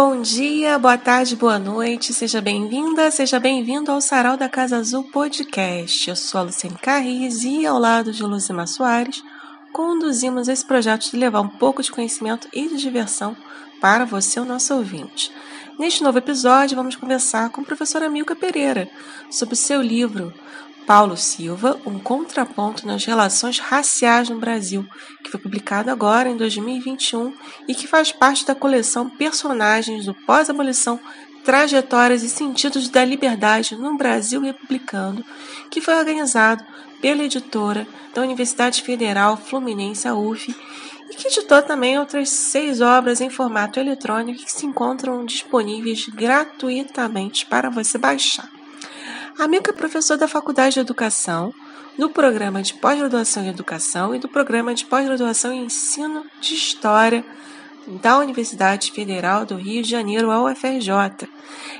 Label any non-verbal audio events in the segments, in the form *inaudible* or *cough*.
Bom dia, boa tarde, boa noite, seja bem-vinda, seja bem-vindo ao Sarau da Casa Azul Podcast. Eu sou a Luciane Carriz e, ao lado de Luzima Soares, conduzimos esse projeto de levar um pouco de conhecimento e de diversão para você, o nosso ouvinte. Neste novo episódio, vamos conversar com a professora Milka Pereira sobre o seu livro Paulo Silva, um contraponto nas relações raciais no Brasil, que foi publicado agora em 2021 e que faz parte da coleção Personagens do Pós-Abolição Trajetórias e Sentidos da Liberdade no Brasil Republicano, que foi organizado pela editora da Universidade Federal Fluminense, a UF, e que editou também outras seis obras em formato eletrônico que se encontram disponíveis gratuitamente para você baixar. A Milka é professora da Faculdade de Educação, do Programa de Pós-Graduação em Educação e do Programa de Pós-Graduação em Ensino de História da Universidade Federal do Rio de Janeiro, a UFRJ.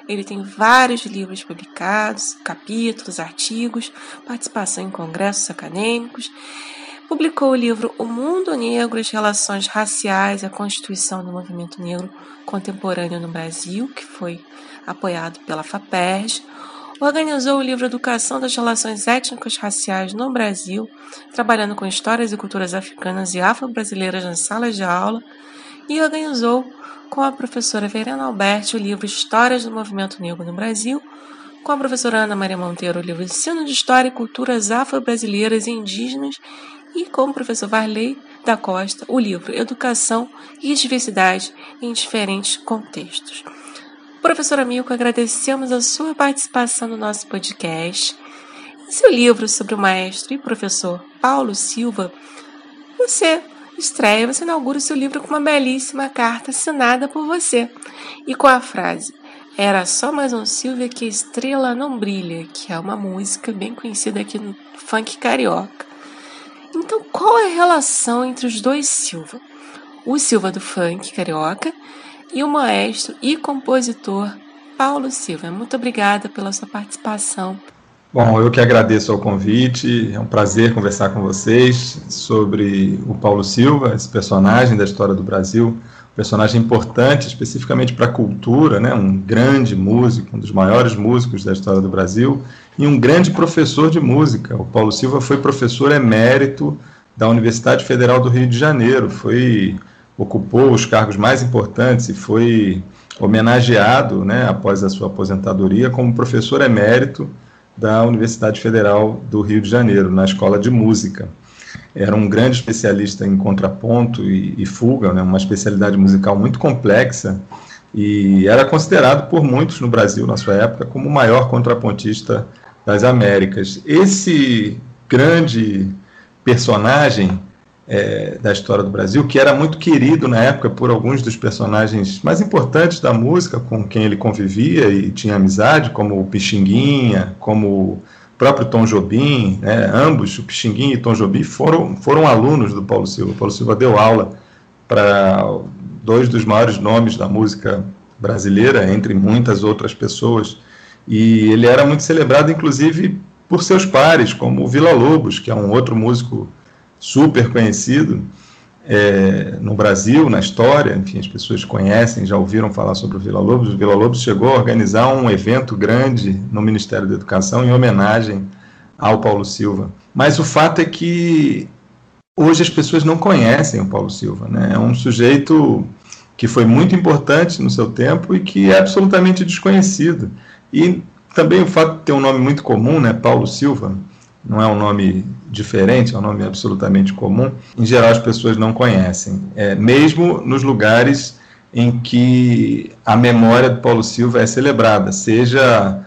Ele tem vários livros publicados, capítulos, artigos, participação em congressos acadêmicos Publicou o livro O Mundo Negro, as Relações Raciais e a Constituição do Movimento Negro Contemporâneo no Brasil, que foi apoiado pela FAPERJ. Organizou o livro Educação das Relações Étnicas Raciais no Brasil, trabalhando com histórias e culturas africanas e afro-brasileiras nas salas de aula. E organizou com a professora Verena Alberti o livro Histórias do Movimento Negro no Brasil, com a professora Ana Maria Monteiro o livro Ensino de História e Culturas Afro-Brasileiras e Indígenas e com o professor Varley da Costa o livro Educação e Diversidade em Diferentes Contextos. Professora Milko, agradecemos a sua participação no nosso podcast. Em seu livro sobre o maestro e professor Paulo Silva, você estreia, você inaugura o seu livro com uma belíssima carta assinada por você e com a frase Era só mais um Silvia que estrela não brilha, que é uma música bem conhecida aqui no funk carioca. Então, qual é a relação entre os dois Silva? O Silva do funk carioca e o maestro e compositor Paulo Silva. Muito obrigada pela sua participação. Bom, eu que agradeço ao convite, é um prazer conversar com vocês sobre o Paulo Silva, esse personagem da história do Brasil, um personagem importante especificamente para a cultura, né? um grande músico, um dos maiores músicos da história do Brasil, e um grande professor de música. O Paulo Silva foi professor emérito da Universidade Federal do Rio de Janeiro, foi ocupou os cargos mais importantes e foi homenageado, né, após a sua aposentadoria, como professor emérito da Universidade Federal do Rio de Janeiro, na Escola de Música. Era um grande especialista em contraponto e, e fuga, né, uma especialidade musical muito complexa, e era considerado por muitos no Brasil, na sua época, como o maior contrapontista das Américas. Esse grande personagem é, da história do Brasil, que era muito querido na época por alguns dos personagens mais importantes da música com quem ele convivia e tinha amizade, como o Pixinguinha, como o próprio Tom Jobim, né, ambos, o Pixinguinha e Tom Jobim, foram, foram alunos do Paulo Silva. O Paulo Silva deu aula para dois dos maiores nomes da música brasileira, entre muitas outras pessoas, e ele era muito celebrado, inclusive, por seus pares, como o Vila Lobos, que é um outro músico super conhecido é, no Brasil, na história. Enfim, as pessoas conhecem, já ouviram falar sobre o Vila Lobos. O Vila Lobos chegou a organizar um evento grande no Ministério da Educação em homenagem ao Paulo Silva. Mas o fato é que hoje as pessoas não conhecem o Paulo Silva. Né? É um sujeito que foi muito importante no seu tempo e que é absolutamente desconhecido. E também o fato de ter um nome muito comum, né, Paulo Silva, não é um nome diferente, é um nome absolutamente comum. Em geral, as pessoas não conhecem, é, mesmo nos lugares em que a memória do Paulo Silva é celebrada, seja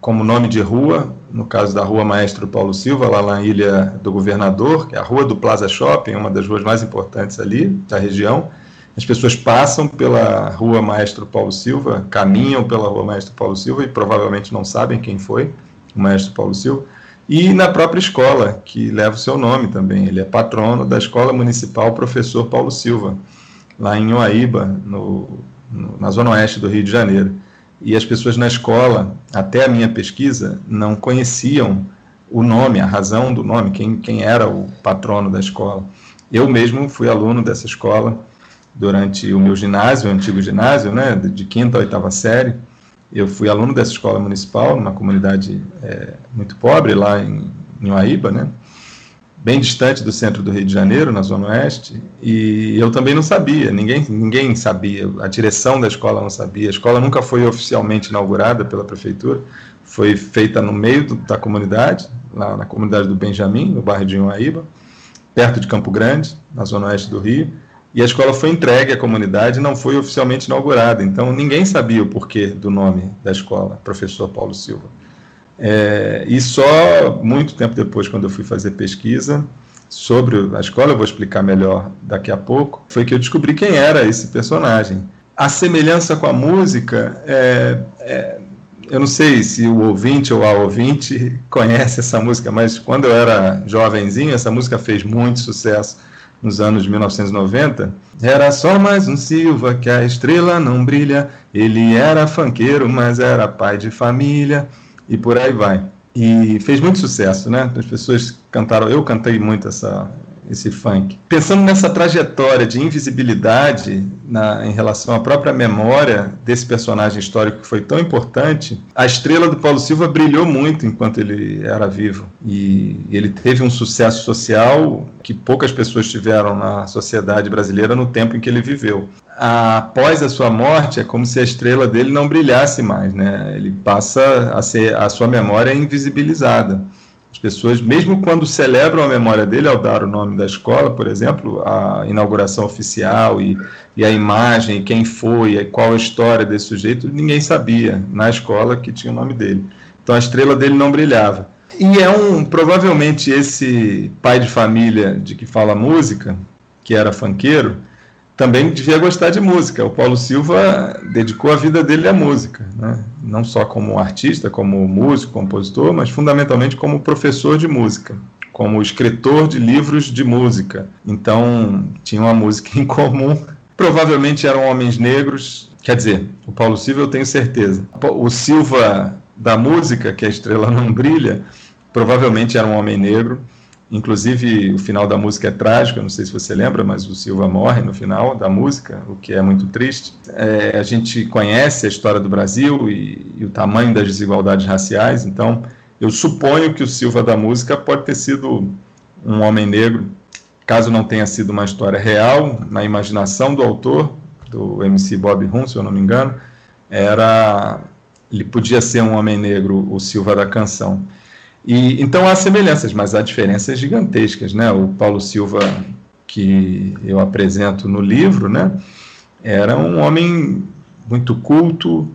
como nome de rua, no caso da Rua Maestro Paulo Silva, lá na Ilha do Governador, que é a Rua do Plaza Shopping, uma das ruas mais importantes ali da região, as pessoas passam pela Rua Maestro Paulo Silva, caminham pela Rua Maestro Paulo Silva e provavelmente não sabem quem foi o Maestro Paulo Silva. E na própria escola, que leva o seu nome também. Ele é patrono da Escola Municipal Professor Paulo Silva, lá em Uaíba, no, no, na zona oeste do Rio de Janeiro. E as pessoas na escola, até a minha pesquisa, não conheciam o nome, a razão do nome, quem, quem era o patrono da escola. Eu mesmo fui aluno dessa escola durante o meu ginásio, o antigo ginásio, né, de quinta a oitava série. Eu fui aluno dessa escola municipal, numa comunidade é, muito pobre, lá em, em Uaíba, né, bem distante do centro do Rio de Janeiro, na Zona Oeste, e eu também não sabia, ninguém, ninguém sabia, a direção da escola não sabia, a escola nunca foi oficialmente inaugurada pela prefeitura, foi feita no meio do, da comunidade, lá na comunidade do Benjamin, no bairro de Uaíba, perto de Campo Grande, na Zona Oeste do Rio, e a escola foi entregue à comunidade e não foi oficialmente inaugurada, então ninguém sabia o porquê do nome da escola, professor Paulo Silva. É, e só muito tempo depois, quando eu fui fazer pesquisa sobre a escola, eu vou explicar melhor daqui a pouco, foi que eu descobri quem era esse personagem. A semelhança com a música, é, é, eu não sei se o ouvinte ou a ouvinte conhece essa música, mas quando eu era jovenzinho, essa música fez muito sucesso nos anos 1990, era só mais um Silva que a estrela não brilha. Ele era fanqueiro, mas era pai de família e por aí vai. E fez muito sucesso, né? As pessoas cantaram, eu cantei muito essa, esse funk. Pensando nessa trajetória de invisibilidade na, em relação à própria memória desse personagem histórico que foi tão importante, a estrela do Paulo Silva brilhou muito enquanto ele era vivo. E ele teve um sucesso social que poucas pessoas tiveram na sociedade brasileira no tempo em que ele viveu após a sua morte é como se a estrela dele não brilhasse mais, né? Ele passa a ser a sua memória é invisibilizada. As pessoas, mesmo quando celebram a memória dele ao dar o nome da escola, por exemplo, a inauguração oficial e, e a imagem, quem foi, e qual a história desse sujeito, ninguém sabia na escola que tinha o nome dele. Então a estrela dele não brilhava. E é um provavelmente esse pai de família de que fala música, que era fanqueiro, também devia gostar de música. O Paulo Silva dedicou a vida dele à música, né? não só como artista, como músico, compositor, mas fundamentalmente como professor de música, como escritor de livros de música. Então, tinha uma música *laughs* em comum. Provavelmente eram homens negros, quer dizer, o Paulo Silva eu tenho certeza. O Silva da música, que a estrela não brilha, provavelmente era um homem negro Inclusive, o final da música é trágico, eu não sei se você lembra, mas o Silva morre no final da música, o que é muito triste. É, a gente conhece a história do Brasil e, e, o tamanho das desigualdades raciais, então eu suponho que o Silva da música pode ter sido um homem negro, caso não tenha sido uma história real, na imaginação do autor, do MC Bob Rum, se eu não me engano, era ele podia ser um homem negro, o Silva da canção. E, então há semelhanças, mas há diferenças gigantescas. Né? O Paulo Silva, que eu apresento no livro, né, era um homem muito culto,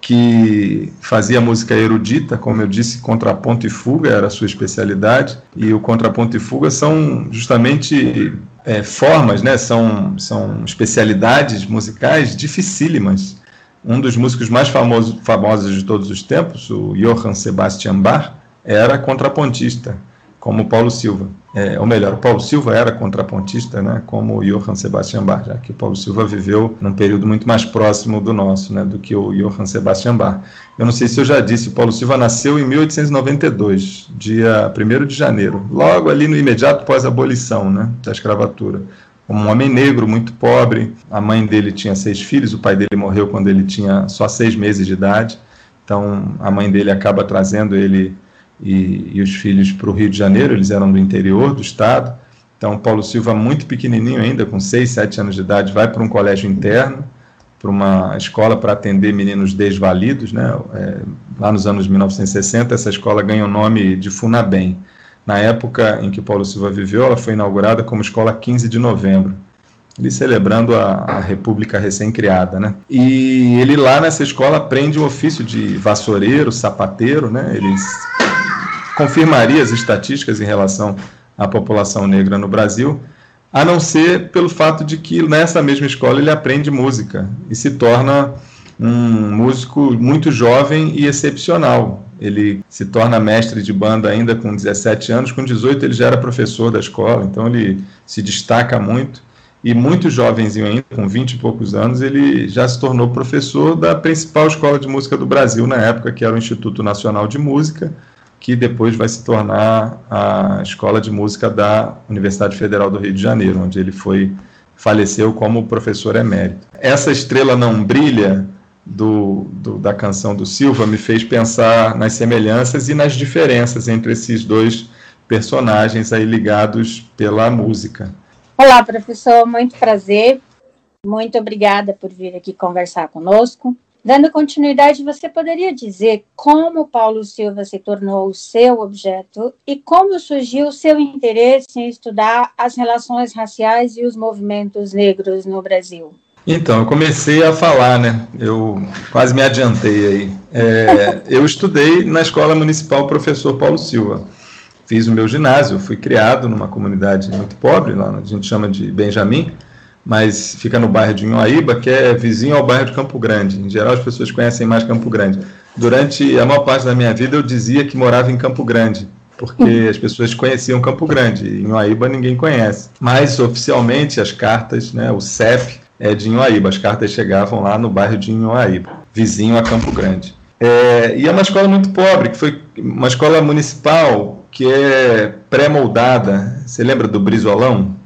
que fazia música erudita, como eu disse, contraponto e fuga era a sua especialidade, e o contraponto e fuga são justamente é, formas, né, são, são especialidades musicais dificílimas. Um dos músicos mais famosos, famosos de todos os tempos, o Johann Sebastian Bach, era contrapontista, como Paulo Silva. É, ou melhor, Paulo Silva era contrapontista, né, como Johann Sebastian Bach, já que Paulo Silva viveu num período muito mais próximo do nosso, né, do que o Johann Sebastian Bach. Eu não sei se eu já disse, Paulo Silva nasceu em 1892, dia 1 de janeiro, logo ali no imediato pós-abolição né, da escravatura. Um homem negro, muito pobre, a mãe dele tinha seis filhos, o pai dele morreu quando ele tinha só seis meses de idade, então a mãe dele acaba trazendo ele e, e os filhos para o Rio de Janeiro, eles eram do interior do estado. Então, Paulo Silva, muito pequenininho ainda, com 6, 7 anos de idade, vai para um colégio interno, para uma escola para atender meninos desvalidos. Né? É, lá nos anos 1960, essa escola ganha o nome de Funabem. Na época em que Paulo Silva viveu, ela foi inaugurada como Escola 15 de Novembro, ele celebrando a, a República recém-criada. Né? E ele lá nessa escola aprende o ofício de vassoureiro, sapateiro, né? eles confirmaria as estatísticas em relação à população negra no Brasil, a não ser pelo fato de que nessa mesma escola ele aprende música e se torna um músico muito jovem e excepcional. Ele se torna mestre de banda ainda com 17 anos, com 18 ele já era professor da escola, então ele se destaca muito. E muito jovenzinho ainda, com 20 e poucos anos, ele já se tornou professor da principal escola de música do Brasil na época, que era o Instituto Nacional de Música, que depois vai se tornar a Escola de Música da Universidade Federal do Rio de Janeiro, onde ele foi faleceu como professor emérito. Essa estrela não brilha do, do, da canção do Silva me fez pensar nas semelhanças e nas diferenças entre esses dois personagens aí ligados pela música. Olá, professor, muito prazer. Muito obrigada por vir aqui conversar conosco. Dando continuidade, você poderia dizer como Paulo Silva se tornou o seu objeto e como surgiu o seu interesse em estudar as relações raciais e os movimentos negros no Brasil? Então, eu comecei a falar, né? Eu quase me adiantei aí. É, *laughs* eu estudei na Escola Municipal Professor Paulo Silva. Fiz o meu ginásio, fui criado numa comunidade muito pobre, lá a gente chama de Benjamin, mas fica no bairro de Inhoaíba, que é vizinho ao bairro de Campo Grande. Em geral, as pessoas conhecem mais Campo Grande. Durante a maior parte da minha vida, eu dizia que morava em Campo Grande, porque as pessoas conheciam Campo Grande. Em Inhoaíba, ninguém conhece. Mas, oficialmente, as cartas, né, o CEP, é de Inhoaíba. As cartas chegavam lá no bairro de Inhoaíba, vizinho a Campo Grande. É, e é uma escola muito pobre, que foi uma escola municipal que é pré-moldada. Você lembra do Brizolão?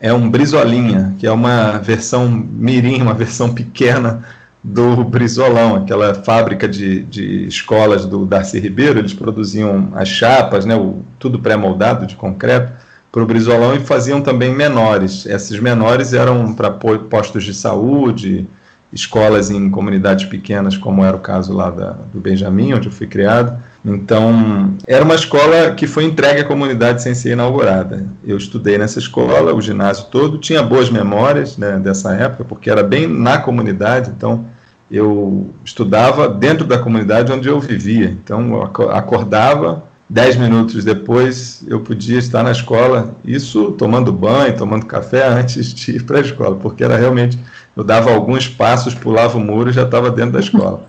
É um Brizolinha, que é uma versão mirim, uma versão pequena do Brizolão, aquela fábrica de, de escolas do Darcy Ribeiro, eles produziam as chapas, né, o, tudo pré-moldado de concreto, para o Brizolão e faziam também menores. Esses menores eram para postos de saúde, escolas em comunidades pequenas, como era o caso lá da, do Benjamin, onde eu fui criado. Então, era uma escola que foi entregue à comunidade sem ser inaugurada. Eu estudei nessa escola, o ginásio todo, tinha boas memórias né, dessa época, porque era bem na comunidade, então eu estudava dentro da comunidade onde eu vivia. Então, eu acordava, dez minutos depois eu podia estar na escola, isso tomando banho, tomando café *laughs* antes de ir para a escola, porque era realmente eu dava alguns passos, pulava o muro e já estava dentro da escola.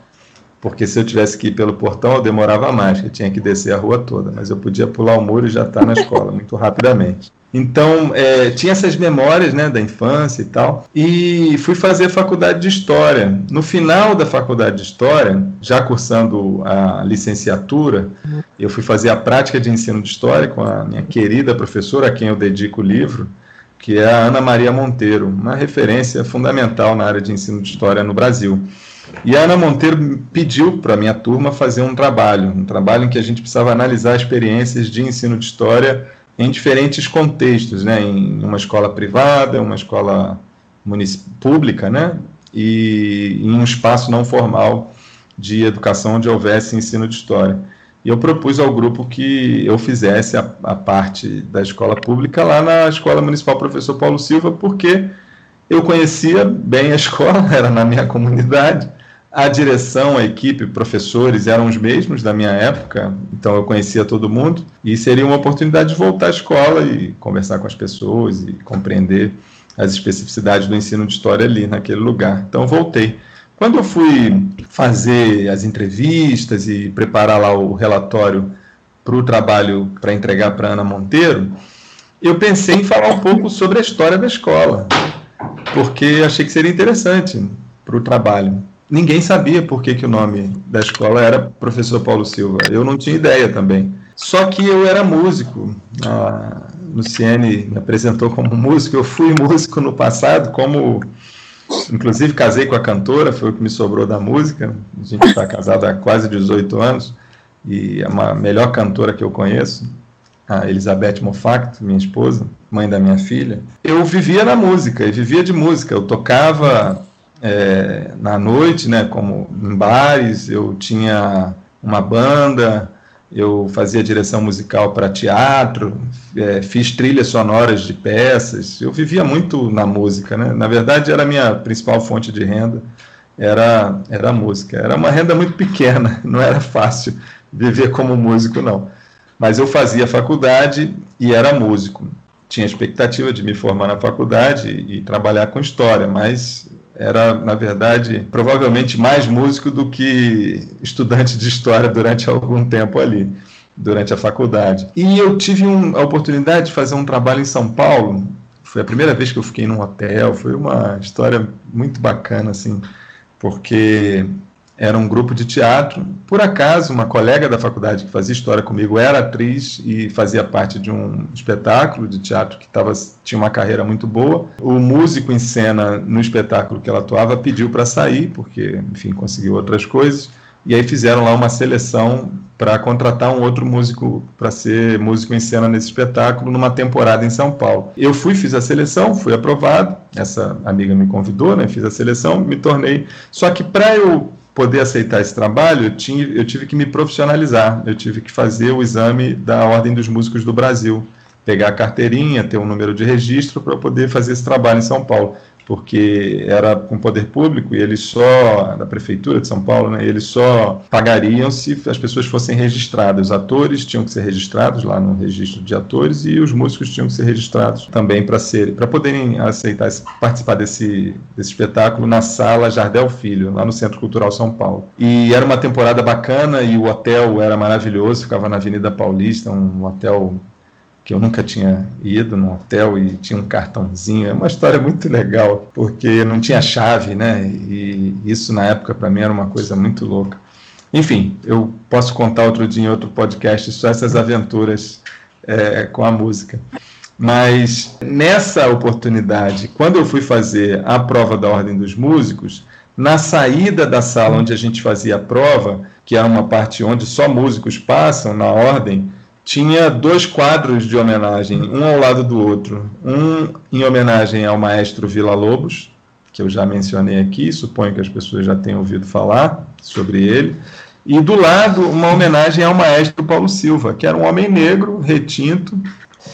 Porque se eu tivesse que ir pelo portão, eu demorava mais, eu tinha que descer a rua toda, mas eu podia pular o muro e já estar tá na escola *laughs* muito rapidamente. Então, é, tinha essas memórias né, da infância e tal, e fui fazer faculdade de História. No final da faculdade de História, já cursando a licenciatura, eu fui fazer a prática de ensino de História com a minha querida professora, a quem eu dedico o livro, que é a Ana Maria Monteiro, uma referência fundamental na área de ensino de história no Brasil. E a Ana Monteiro pediu para a minha turma fazer um trabalho, um trabalho em que a gente precisava analisar experiências de ensino de história em diferentes contextos, né, em uma escola privada, uma escola pública, né, e em um espaço não formal de educação onde houvesse ensino de história. E eu propus ao grupo que eu fizesse a, a, parte da escola pública lá na Escola Municipal Professor Paulo Silva, porque eu conhecia bem a *laughs* escola, era na minha comunidade, a direção, a equipe, professores eram os mesmos da minha época, então eu conhecia todo mundo, e seria uma oportunidade de voltar à escola e conversar com as pessoas e compreender as especificidades do ensino de história ali, naquele lugar. Então voltei. Quando eu fui fazer as entrevistas e preparar lá o relatório para o trabalho para entregar para Ana Monteiro, eu pensei em falar um pouco sobre a história da escola, porque achei que seria interessante para o trabalho. Ninguém sabia por que, que o nome da escola era Professor Paulo Silva. Eu não tinha ideia também. Só que eu era músico. A Luciene me apresentou como músico. Eu fui músico no passado, como Inclusive, casei com a cantora, foi o que me sobrou da música. A gente está casado há quase 18 anos e é uma melhor cantora que eu conheço, a Elizabeth Moffat, minha esposa, mãe da minha filha. Eu vivia na música, e vivia de música. Eu tocava é, na noite, né, como em bares, eu tinha uma banda, eu fazia direção musical para teatro, é, fiz trilhas sonoras de peças, eu vivia muito na música, né? Na verdade, era a minha principal fonte de renda, era, era a música. Era uma renda muito pequena, *laughs* não era fácil viver como músico, não. Mas eu fazia faculdade e era músico. Tinha expectativa de me formar na faculdade e, e trabalhar com história, mas era, na verdade, provavelmente mais músico do que estudante de história durante algum tempo ali, durante a faculdade. E eu tive um, a oportunidade de fazer um trabalho em São Paulo. Foi a primeira vez que eu fiquei num hotel, foi uma história muito bacana, assim, porque era um grupo de teatro. Por acaso, uma colega da faculdade que fazia história comigo era atriz e fazia parte de um espetáculo de teatro que tava, tinha uma carreira muito boa. O músico em cena no espetáculo que ela atuava pediu para sair, porque, enfim, conseguiu outras coisas. E aí fizeram lá uma seleção para contratar um outro músico para ser músico em cena nesse espetáculo numa temporada em São Paulo. Eu fui, fiz a seleção, fui aprovado. Essa amiga me convidou, né? Fiz a seleção, me tornei. Só que para eu poder aceitar esse trabalho, eu, tinha, eu tive que me profissionalizar. Eu tive que fazer o exame da Ordem dos Músicos do Brasil, pegar a carteirinha, ter um número de registro para poder fazer esse trabalho em São Paulo porque era com poder público e eles só, da prefeitura de São Paulo, né, eles só pagariam se as pessoas fossem registradas. Os atores tinham que ser registrados lá no registro de atores e os músicos tinham que ser registrados também para para poderem aceitar participar desse, desse espetáculo na sala Jardel Filho, lá no Centro Cultural São Paulo. E era uma temporada bacana e o hotel era maravilhoso, ficava na Avenida Paulista, um hotel que eu nunca tinha ido num hotel e tinha um cartãozinho. É uma história muito legal, porque não tinha chave, né? E isso na época para mim era uma coisa muito louca. Enfim, eu posso contar outro dia em outro podcast só essas aventuras é, com a música. Mas nessa oportunidade, quando eu fui fazer a prova da Ordem dos Músicos, na saída da sala onde a gente fazia a prova, que era uma parte onde só músicos passam na ordem, tinha dois quadros de homenagem, um ao lado do outro. Um em homenagem ao maestro Vila Lobos, que eu já mencionei aqui, suponho que as pessoas já tenham ouvido falar sobre ele. E do lado, uma homenagem ao maestro Paulo Silva, que era um homem negro, retinto,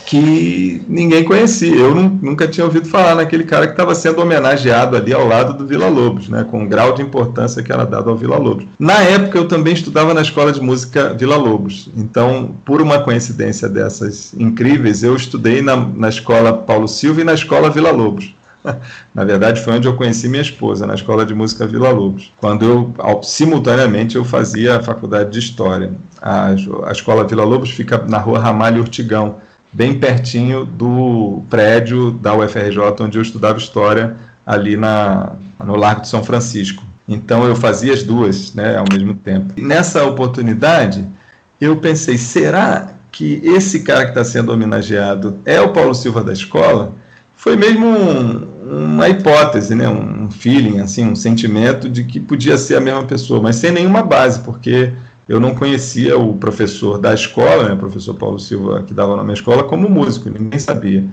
que ninguém conhecia. Eu nunca tinha ouvido falar naquele cara que estava sendo homenageado ali ao lado do Vila Lobos, né, com o grau de importância que era dado ao Vila Lobos. Na época, eu também estudava na escola de música Vila Lobos. Então, por uma coincidência dessas incríveis, eu estudei na, na escola Paulo Silva e na escola Vila Lobos. *laughs* Na verdade, foi onde eu conheci minha esposa, na Escola de Música Vila Lobos. Quando eu, simultaneamente, eu fazia a faculdade de História. A, a Escola Vila Lobos fica na rua Ramalho Urtigão, bem pertinho do prédio da UFRJ, onde eu estudava História, ali na, no Largo de São Francisco. Então eu fazia as duas né, ao mesmo tempo. E nessa oportunidade, eu pensei: será que esse cara que está sendo homenageado é o Paulo Silva da escola? Foi mesmo um, uma hipótese, né, um feeling, assim, um sentimento de que podia ser a mesma pessoa, mas sem nenhuma base, porque eu não conhecia o professor da escola, né, o professor Paulo Silva, que dava na minha escola, como músico, ninguém sabia.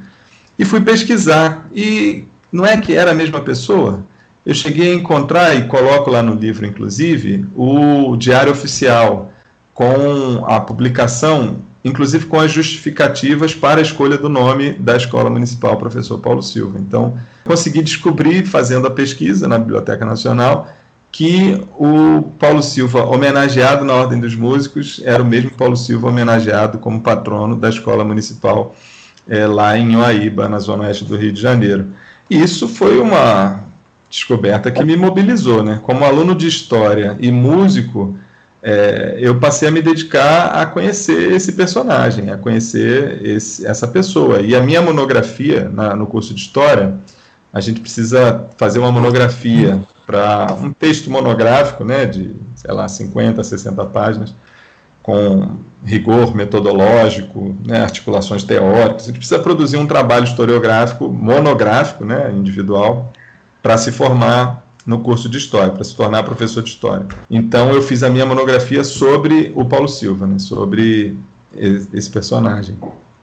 E fui pesquisar, e não é que era a mesma pessoa? Eu cheguei a encontrar, e coloco lá no livro, inclusive, o Diário Oficial, com a publicação, inclusive com as justificativas para a escolha do nome da Escola Municipal Professor Paulo Silva. Então, consegui descobrir, fazendo a pesquisa na Biblioteca Nacional, que o Paulo Silva, homenageado na Ordem dos Músicos, era o mesmo Paulo Silva homenageado como patrono da Escola Municipal é, lá em Oaíba, na zona oeste do Rio de Janeiro. E isso foi uma descoberta que me mobilizou, né? Como aluno de História e músico, é, eu passei a me dedicar a conhecer esse personagem, a conhecer esse, essa pessoa. E a minha monografia na, no curso de História, a gente precisa fazer uma monografia para um texto monográfico, né, de, sei lá, 50, 60 páginas, com rigor metodológico, né, articulações teóricas. A gente precisa produzir um trabalho historiográfico monográfico, né, individual, para se formar no curso de História, para se tornar professor de História. Então, eu fiz a minha monografia sobre o Paulo Silva, né, sobre esse personagem.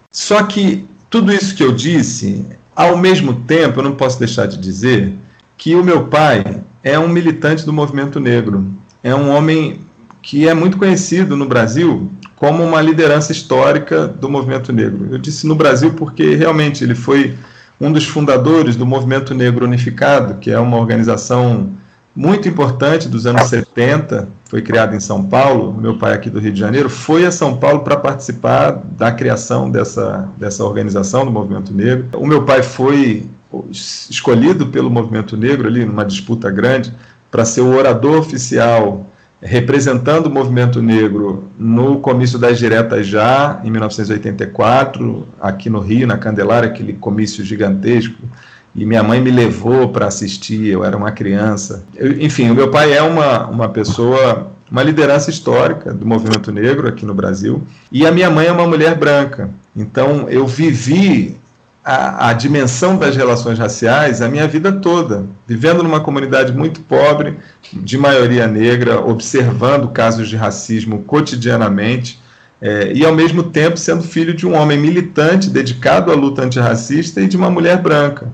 Só que tudo isso que eu disse, ao mesmo tempo, eu não posso deixar de dizer que o meu pai é um militante do movimento negro. É um homem que é muito conhecido no Brasil como uma liderança histórica do movimento negro. Eu disse no Brasil porque realmente ele foi um dos fundadores do Movimento Negro Unificado, que é uma organização muito importante dos anos 70, foi criada em São Paulo. Meu pai aqui do Rio de Janeiro foi a São Paulo para participar da criação dessa, dessa organização do Movimento Negro. O meu pai foi escolhido pelo movimento negro ali numa disputa grande para ser o orador oficial representando o movimento negro no comício das diretas já em 1984 aqui no Rio na Candelária aquele comício gigantesco e minha mãe me levou para assistir, eu era uma criança. Eu, enfim, o meu pai é uma, uma pessoa, uma liderança histórica do movimento negro aqui no Brasil, e a minha mãe é uma mulher branca. Então eu vivi a, a, dimensão das relações raciais a minha vida toda, vivendo numa comunidade muito pobre, de maioria negra, observando casos de racismo cotidianamente, é, e ao mesmo tempo sendo filho de um homem militante dedicado à luta antirracista e de uma mulher branca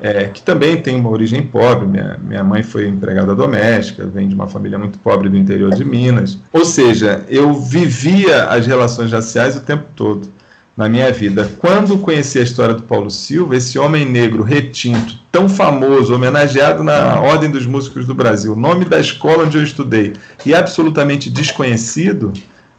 é, que também tem uma origem pobre. Minha, minha mãe foi empregada doméstica, vem de uma família muito pobre do interior de Minas. Ou seja, eu vivia as relações raciais o tempo todo na minha vida. Quando conheci a história do Paulo Silva, esse homem negro retinto, tão famoso, homenageado na Ordem dos Músicos do Brasil, nome da escola onde eu estudei e absolutamente desconhecido,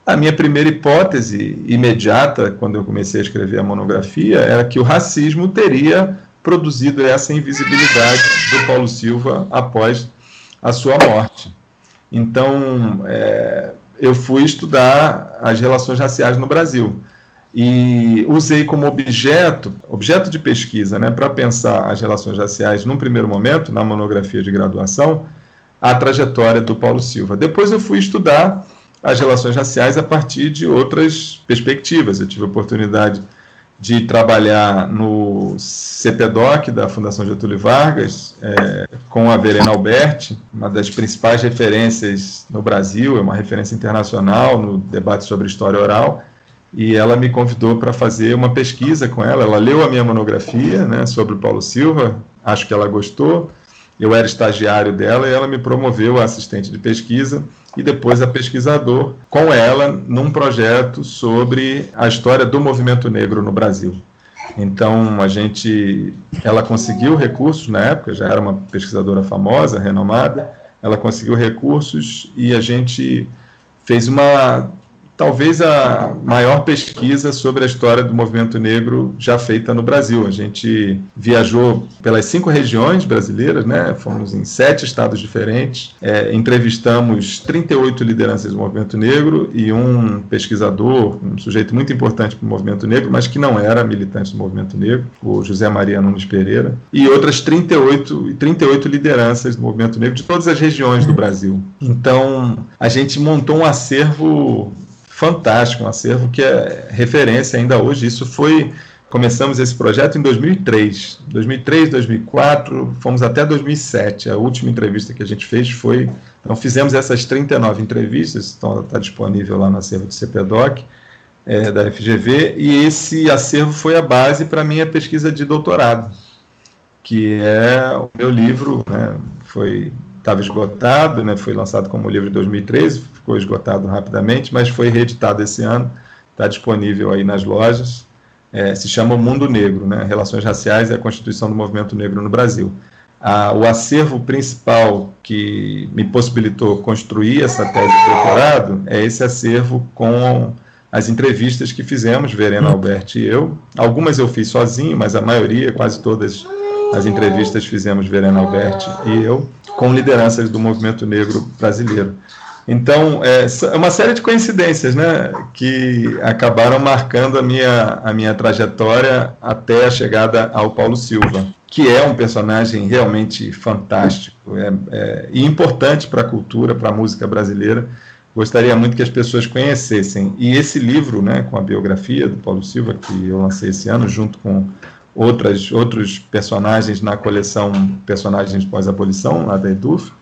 a minha primeira hipótese imediata, quando eu comecei a escrever a monografia, era que o racismo teria produzido essa invisibilidade do Paulo Silva após a sua morte. Então, é, eu fui estudar as relações raciais no Brasil e usei como objeto, objeto de pesquisa, né, para pensar as relações raciais num primeiro momento, na monografia de graduação, a trajetória do Paulo Silva. Depois eu fui estudar as relações raciais a partir de outras perspectivas. Eu tive a oportunidade de trabalhar no CPDOC da Fundação Getúlio Vargas, é, com a Verena Alberti, uma das principais referências no Brasil, é uma referência internacional no debate sobre história oral, e ela me convidou para fazer uma pesquisa com ela. Ela leu a minha monografia né, sobre o Paulo Silva, acho que ela gostou, eu era estagiário dela e ela me promoveu a assistente de pesquisa e depois a pesquisador com ela num projeto sobre a história do movimento negro no Brasil. Então a gente, ela conseguiu recursos na época, já era uma pesquisadora famosa, renomada, ela conseguiu recursos e a gente fez uma talvez a maior pesquisa sobre a história do movimento negro já feita no Brasil. A gente viajou pelas cinco regiões brasileiras, né? fomos em sete estados diferentes, é, entrevistamos 38 lideranças do movimento negro e um pesquisador, um sujeito muito importante para o movimento negro, mas que não era militante do movimento negro, o José Maria Nunes Pereira, e outras 38, 38 lideranças do movimento negro de todas as regiões do Brasil. Então, a gente montou um acervo fantástico, um acervo que é referência ainda hoje. Isso foi começamos esse projeto em 2003, 2003, 2004, fomos até 2007. A última entrevista que a gente fez foi, então fizemos essas 39 entrevistas, então está disponível lá no acervo do CPDOC é, da FGV e esse acervo foi a base para minha pesquisa de doutorado, que é o meu livro, né, foi estava esgotado, né, foi lançado como livro em 2013, ficou esgotado rapidamente, mas foi reeditado esse ano, está disponível aí nas lojas. É, se chama Mundo Negro, né, Relações Raciais e a Constituição do Movimento Negro no Brasil. Ah, o acervo principal que me possibilitou construir essa tese de doutorado é esse acervo com as entrevistas que fizemos, Verena Alberti e eu. Algumas eu fiz sozinho, mas a maioria, quase todas as entrevistas fizemos Verena Alberti e eu com lideranças do movimento negro brasileiro. Então, é, é uma série de coincidências, né, que acabaram marcando a minha, a minha trajetória até a chegada ao Paulo Silva, que é um personagem realmente fantástico é, é, e importante para a cultura, para a música brasileira. Gostaria muito que as pessoas conhecessem. E esse livro, né, com a biografia do Paulo Silva, que eu lancei esse ano, junto com outras, outros personagens na coleção Personagens Pós-Abolição, lá da EDUF,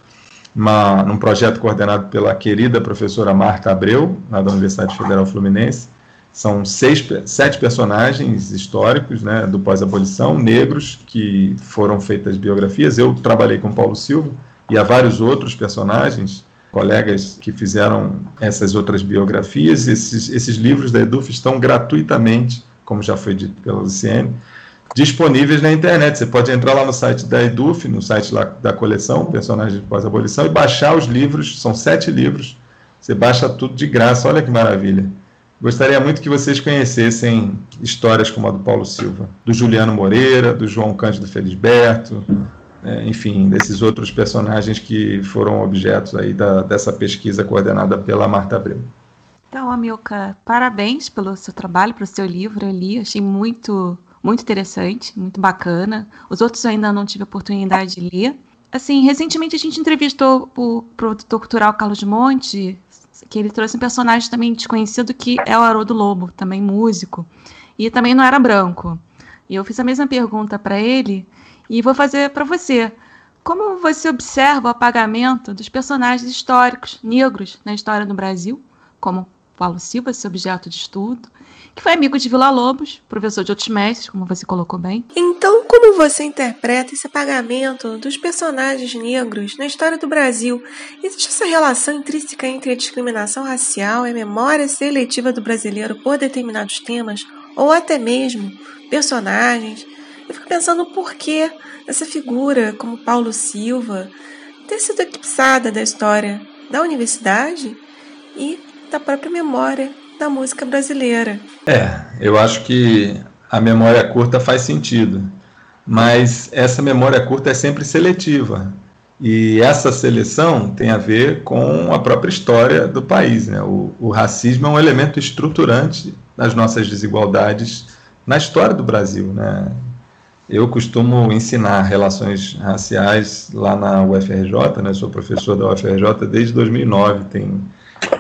uma, num projeto coordenado pela querida professora Marta Abreu, lá da Universidade Federal Fluminense. São seis, sete personagens históricos né, do pós-abolição, negros, que foram feitas biografias. Eu trabalhei com Paulo Silva e há vários outros personagens, colegas que fizeram essas outras biografias. Esses, esses livros da EDUF estão gratuitamente, como já foi dito pela Luciene, disponíveis na internet. Você pode entrar lá no site da Eduf, no site lá da coleção, Personagens Pós-Abolição, e baixar os livros, são sete livros, você baixa tudo de graça, olha que maravilha. Gostaria muito que vocês conhecessem histórias como a do Paulo Silva, do Juliano Moreira, do João Cândido Felisberto, é, enfim, desses outros personagens que foram objetos aí da, dessa pesquisa coordenada pela Marta Abreu. Então, Amilca, parabéns pelo seu trabalho, pelo seu livro ali. Achei muito muito interessante, muito bacana. Os outros ainda não tive a oportunidade de ler. Assim, recentemente a gente entrevistou o produtor cultural Carlos Monte, que ele trouxe um personagem também desconhecido que é o Haroldo Lobo, também músico, e também não era branco. E eu fiz a mesma pergunta para ele e vou fazer para você. Como você observa o apagamento dos personagens históricos negros na história do Brasil, como Paulo Silva, seu objeto de estudo, que foi amigo de Vila Lobos, professor de outros mestres, como você colocou bem. Então, como você interpreta esse apagamento dos personagens negros na história do Brasil? Existe essa relação intrínseca entre a discriminação racial e a memória seletiva do brasileiro por determinados temas, ou até mesmo personagens? Eu fico pensando o porquê essa figura como Paulo Silva ter sido eclipsada da história da universidade e da própria memória da música brasileira. É, eu acho que a memória curta faz sentido, mas essa memória curta é sempre seletiva. E essa seleção tem a ver com a própria história do país. Né? O, o racismo é um elemento estruturante das nossas desigualdades na história do Brasil. Né? Eu costumo ensinar relações raciais lá na UFRJ, né? sou professor da UFRJ desde 2009. Tem...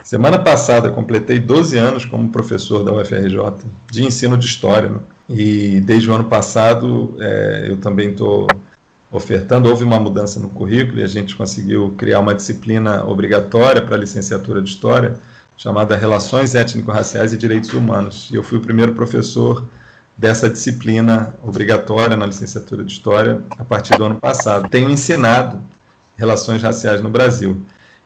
Semana passada completei 12 anos como professor da UFRJ de ensino de história. Né? E desde o ano passado é, eu também estou ofertando. Houve uma mudança no currículo e a gente conseguiu criar uma disciplina obrigatória para a licenciatura de história chamada Relações Étnico-Raciais e Direitos Humanos. E eu fui o primeiro professor dessa disciplina obrigatória na licenciatura de História a partir do ano passado. Tenho ensinado relações raciais no Brasil.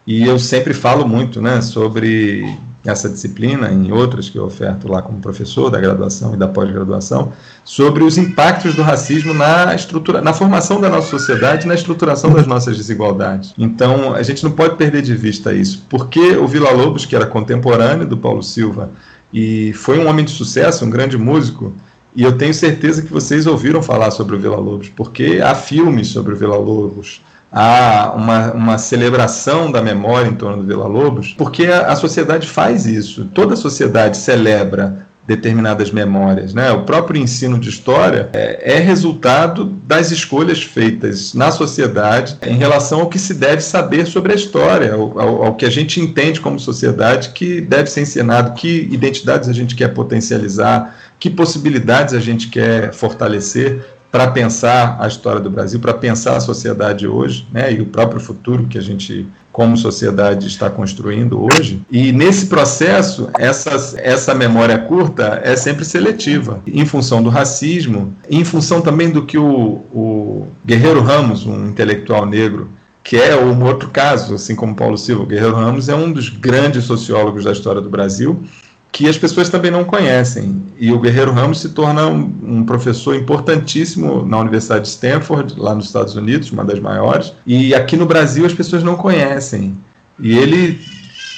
E eu sempre falo muito né, sobre essa disciplina, em outras que eu oferto lá como professor da graduação e da pós-graduação, sobre os impactos do racismo na estrutura, na formação da nossa sociedade, na estruturação das nossas desigualdades. Então, a gente não pode perder de vista isso, porque o Vila Lobos, que era contemporâneo do Paulo Silva e foi um homem de sucesso, um grande músico, e eu tenho certeza que vocês ouviram falar sobre o Vila Lobos, porque há filmes sobre o Vila Lobos, há uma, uma celebração da memória em torno do Vila Lobos, porque a, a sociedade faz isso. Toda a sociedade celebra determinadas memórias. Né? O próprio ensino de história é, é, resultado das escolhas feitas na sociedade em relação ao que se deve saber sobre a história, ao, ao, ao, que a gente entende como sociedade que deve ser ensinado, que identidades a gente quer potencializar, que possibilidades a gente quer fortalecer para pensar a história do Brasil, para pensar a sociedade hoje, né, e o próprio futuro que a gente, como sociedade, está construindo hoje. E nesse processo, essa, essa memória curta é sempre seletiva, em função do racismo, em função também do que o, o Guerreiro Ramos, um intelectual negro, que é um outro caso, assim como Paulo Silva. Guerreiro Ramos é um dos grandes sociólogos da história do Brasil que as pessoas também não conhecem. E o Guerreiro Ramos se torna um, um, professor importantíssimo na Universidade de Stanford, lá nos Estados Unidos, uma das maiores. E aqui no Brasil as pessoas não conhecem. E ele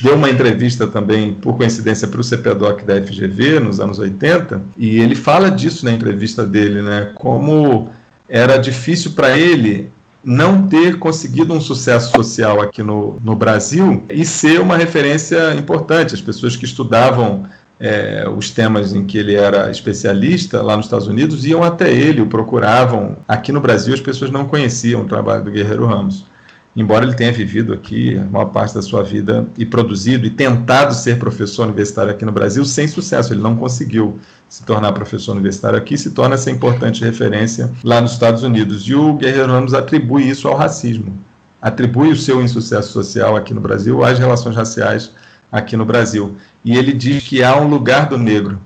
deu uma entrevista também, por coincidência, para o CPDOC da FGV, nos anos 80, e ele fala disso na entrevista dele, né? Como era difícil para ele não ter conseguido um sucesso social aqui no, no Brasil e ser uma referência importante. As pessoas que estudavam é, os temas em que ele era especialista lá nos Estados Unidos iam até ele, o procuravam. Aqui no Brasil, as pessoas não conheciam o trabalho do Guerreiro Ramos embora ele tenha vivido aqui a maior parte da sua vida e produzido e tentado ser professor universitário aqui no Brasil sem sucesso, ele não conseguiu se tornar professor universitário aqui, se torna essa importante referência lá nos Estados Unidos. E o Guerreiro Ramos atribui isso ao racismo, atribui o seu insucesso social aqui no Brasil às relações raciais aqui no Brasil. E ele diz que há um lugar do negro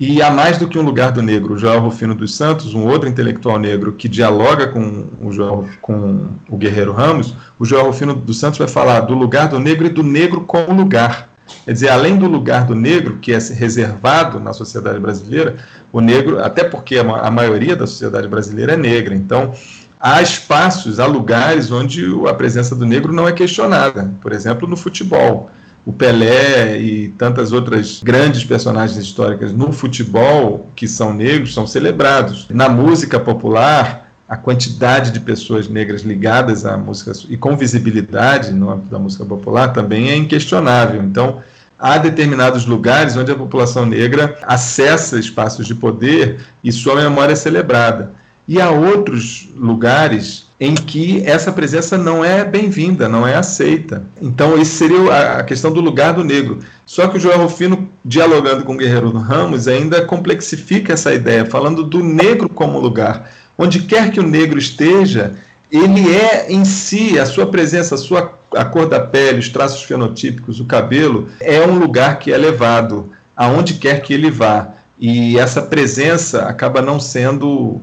e há mais do que um lugar do negro. O Joel Rufino dos Santos, um outro intelectual negro que dialoga com o, Joel, com o Guerreiro Ramos, o Joel Rufino dos Santos vai falar do lugar do negro e do negro como lugar. Quer dizer, além do lugar do negro, que é reservado na sociedade brasileira, o negro, até porque a maioria da sociedade brasileira é negra, então há espaços, há lugares onde a presença do negro não é questionada. Por exemplo, no futebol o Pelé e tantas outras grandes personagens históricas no futebol que são negros são celebrados. Na música popular, a quantidade de pessoas negras ligadas à música e com visibilidade no âmbito da música popular também é inquestionável. Então, há determinados lugares onde a população negra acessa espaços de poder e sua memória é celebrada. E há outros lugares em que essa presença não é bem-vinda, não é aceita. Então, isso seria a questão do lugar do negro. Só que o João Rufino, dialogando com o Guerreiro Ramos, ainda complexifica essa ideia, falando do negro como lugar. Onde quer que o negro esteja, ele é em si, a sua presença, a sua a cor da pele, os traços fenotípicos, o cabelo, é um lugar que é levado aonde quer que ele vá. E essa presença acaba não sendo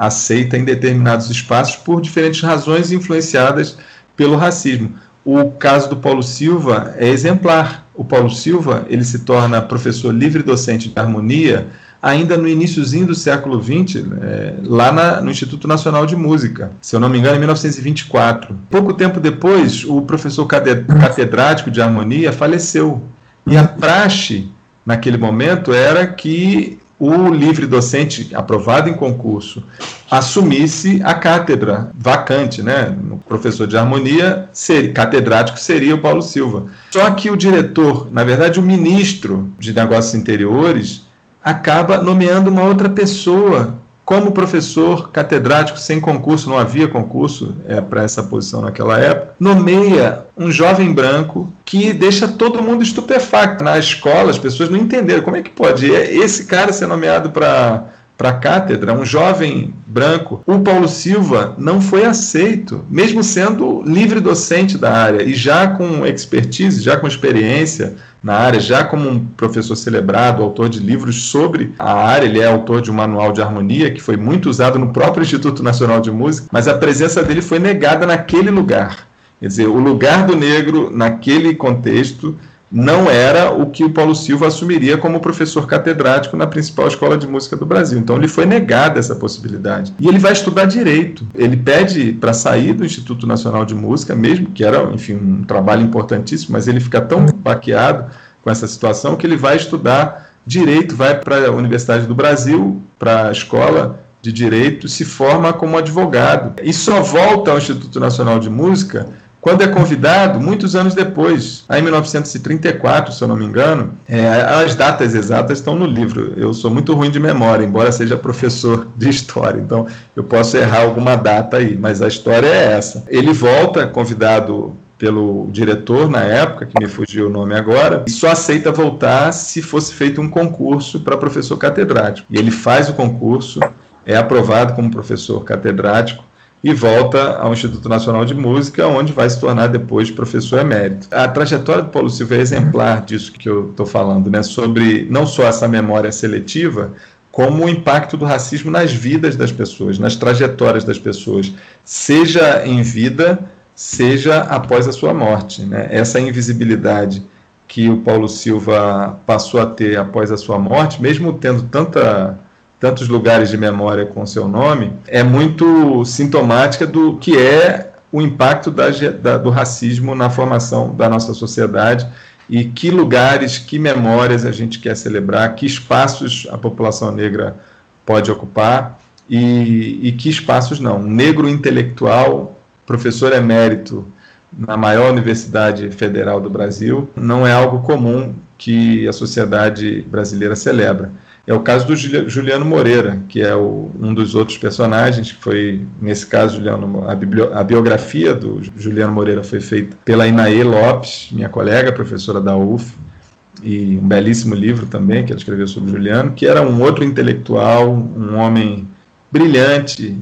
aceita em determinados espaços por diferentes razões influenciadas pelo racismo. O caso do Paulo Silva é exemplar. O Paulo Silva ele se torna professor livre docente de harmonia ainda no iníciozinho do século XX, é, lá na, no Instituto Nacional de Música, se eu não me engano, em 1924. Pouco tempo depois, o professor catedrático de harmonia faleceu. E a praxe, naquele momento, era que o livre docente aprovado em concurso assumisse a cátedra vacante, né? O professor de harmonia, ser, catedrático seria o Paulo Silva. Só que o diretor, na verdade, o ministro de Negócios Interiores, acaba nomeando uma outra pessoa como professor catedrático sem concurso, não havia concurso é, para essa posição naquela época, nomeia um jovem branco que deixa todo mundo estupefacto. Na escola, as pessoas não entenderam como é que pode esse cara ser nomeado para para a cátedra, um jovem branco. O Paulo Silva não foi aceito, mesmo sendo livre docente da área e já com expertise, já com experiência na área, já como um professor celebrado, autor de livros sobre a área, ele é autor de um manual de harmonia que foi muito usado no próprio Instituto Nacional de Música, mas a presença dele foi negada naquele lugar. Quer dizer, o lugar do negro naquele contexto não era o que o Paulo Silva assumiria como professor catedrático na principal escola de música do Brasil. Então lhe foi negada essa possibilidade. E ele vai estudar direito. Ele pede para sair do Instituto Nacional de Música, mesmo que era, enfim, um trabalho importantíssimo, mas ele fica tão baqueado com essa situação que ele vai estudar direito, vai para a Universidade do Brasil, para a escola de direito, se forma como advogado e só volta ao Instituto Nacional de Música quando é convidado, muitos anos depois, em 1934, se eu não me engano, é, as datas exatas estão no livro. Eu sou muito ruim de memória, embora seja professor de história, então eu posso errar alguma data aí, mas a história é essa. Ele volta, convidado pelo diretor na época, que me fugiu o nome agora, e só aceita voltar se fosse feito um concurso para professor catedrático. E ele faz o concurso, é aprovado como professor catedrático e volta ao Instituto Nacional de Música, onde vai se tornar depois professor emérito. A trajetória do Paulo Silva é exemplar disso que eu estou falando, né, sobre não só essa memória seletiva, como o impacto do racismo nas vidas das pessoas, nas trajetórias das pessoas, seja em vida, seja após a sua morte. Né? Essa invisibilidade que o Paulo Silva passou a ter após a sua morte, mesmo tendo tanta tantos lugares de memória com seu nome, é muito sintomática do que é o impacto da, da, do racismo na formação da nossa sociedade e que lugares, que memórias a gente quer celebrar, que espaços a população negra pode ocupar e, e que espaços não. Negro intelectual, professor emérito na maior universidade federal do Brasil, não é algo comum que a sociedade brasileira celebra. É o caso do Juliano Moreira, que é o, um dos outros personagens, que foi, nesse caso, Juliano, a, a, biografia do Juliano Moreira foi feita pela Inaê Lopes, minha colega, professora da UF, e um belíssimo livro também que ela escreveu sobre Juliano, que era um outro intelectual, um homem brilhante,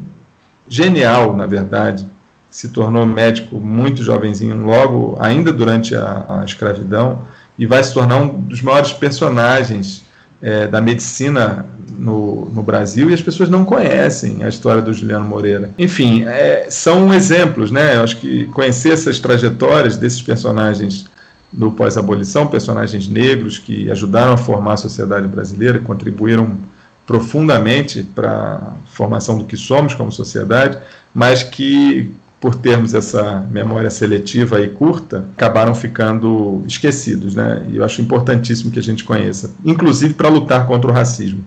genial, na verdade, se tornou médico muito jovenzinho, logo, ainda durante a, a escravidão, e vai se tornar um dos maiores personagens é, da medicina no, no, Brasil e as pessoas não conhecem a história do Juliano Moreira. Enfim, é, são exemplos, né? Eu acho que conhecer essas trajetórias desses personagens do pós-abolição, personagens negros que ajudaram a formar a sociedade brasileira, contribuíram profundamente para a formação do que somos como sociedade, mas que por termos essa memória seletiva e curta, acabaram ficando esquecidos, né? E eu acho importantíssimo que a gente conheça, inclusive para lutar contra o racismo.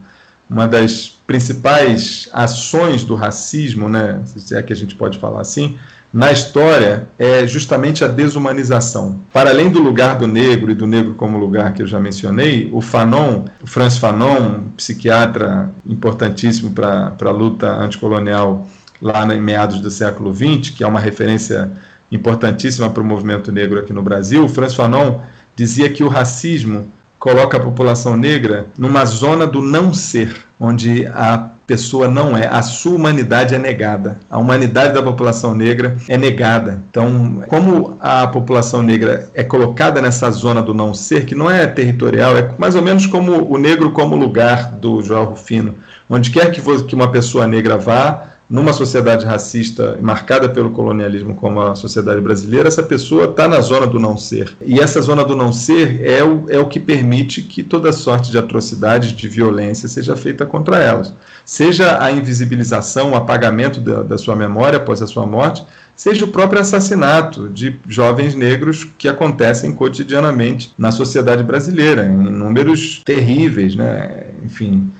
Uma das principais ações do racismo, né, se é que a gente pode falar assim, na história é justamente a desumanização. Para além do lugar do negro e do negro como lugar que eu já mencionei, o Fanon, o Franz Fanon, psiquiatra importantíssimo para a luta anticolonial lá em meados do século XX, que é uma referência importantíssima para o movimento negro aqui no Brasil, Franz Fanon dizia que o racismo coloca a população negra numa zona do não ser, onde a pessoa não é, a sua humanidade é negada, a humanidade da população negra é negada. Então, como a população negra é colocada nessa zona do não ser, que não é territorial, é mais ou menos como o negro como lugar do João Rufino, onde quer que uma pessoa negra vá, numa sociedade racista marcada pelo colonialismo como a sociedade brasileira, essa pessoa está na zona do não ser. E essa zona do não ser é o, é o que permite que toda sorte de atrocidades, de violência seja feita contra elas. Seja a invisibilização, o apagamento da, da sua memória após a sua morte, seja o próprio assassinato de jovens negros que acontecem cotidianamente na sociedade brasileira, em números terríveis, né? enfim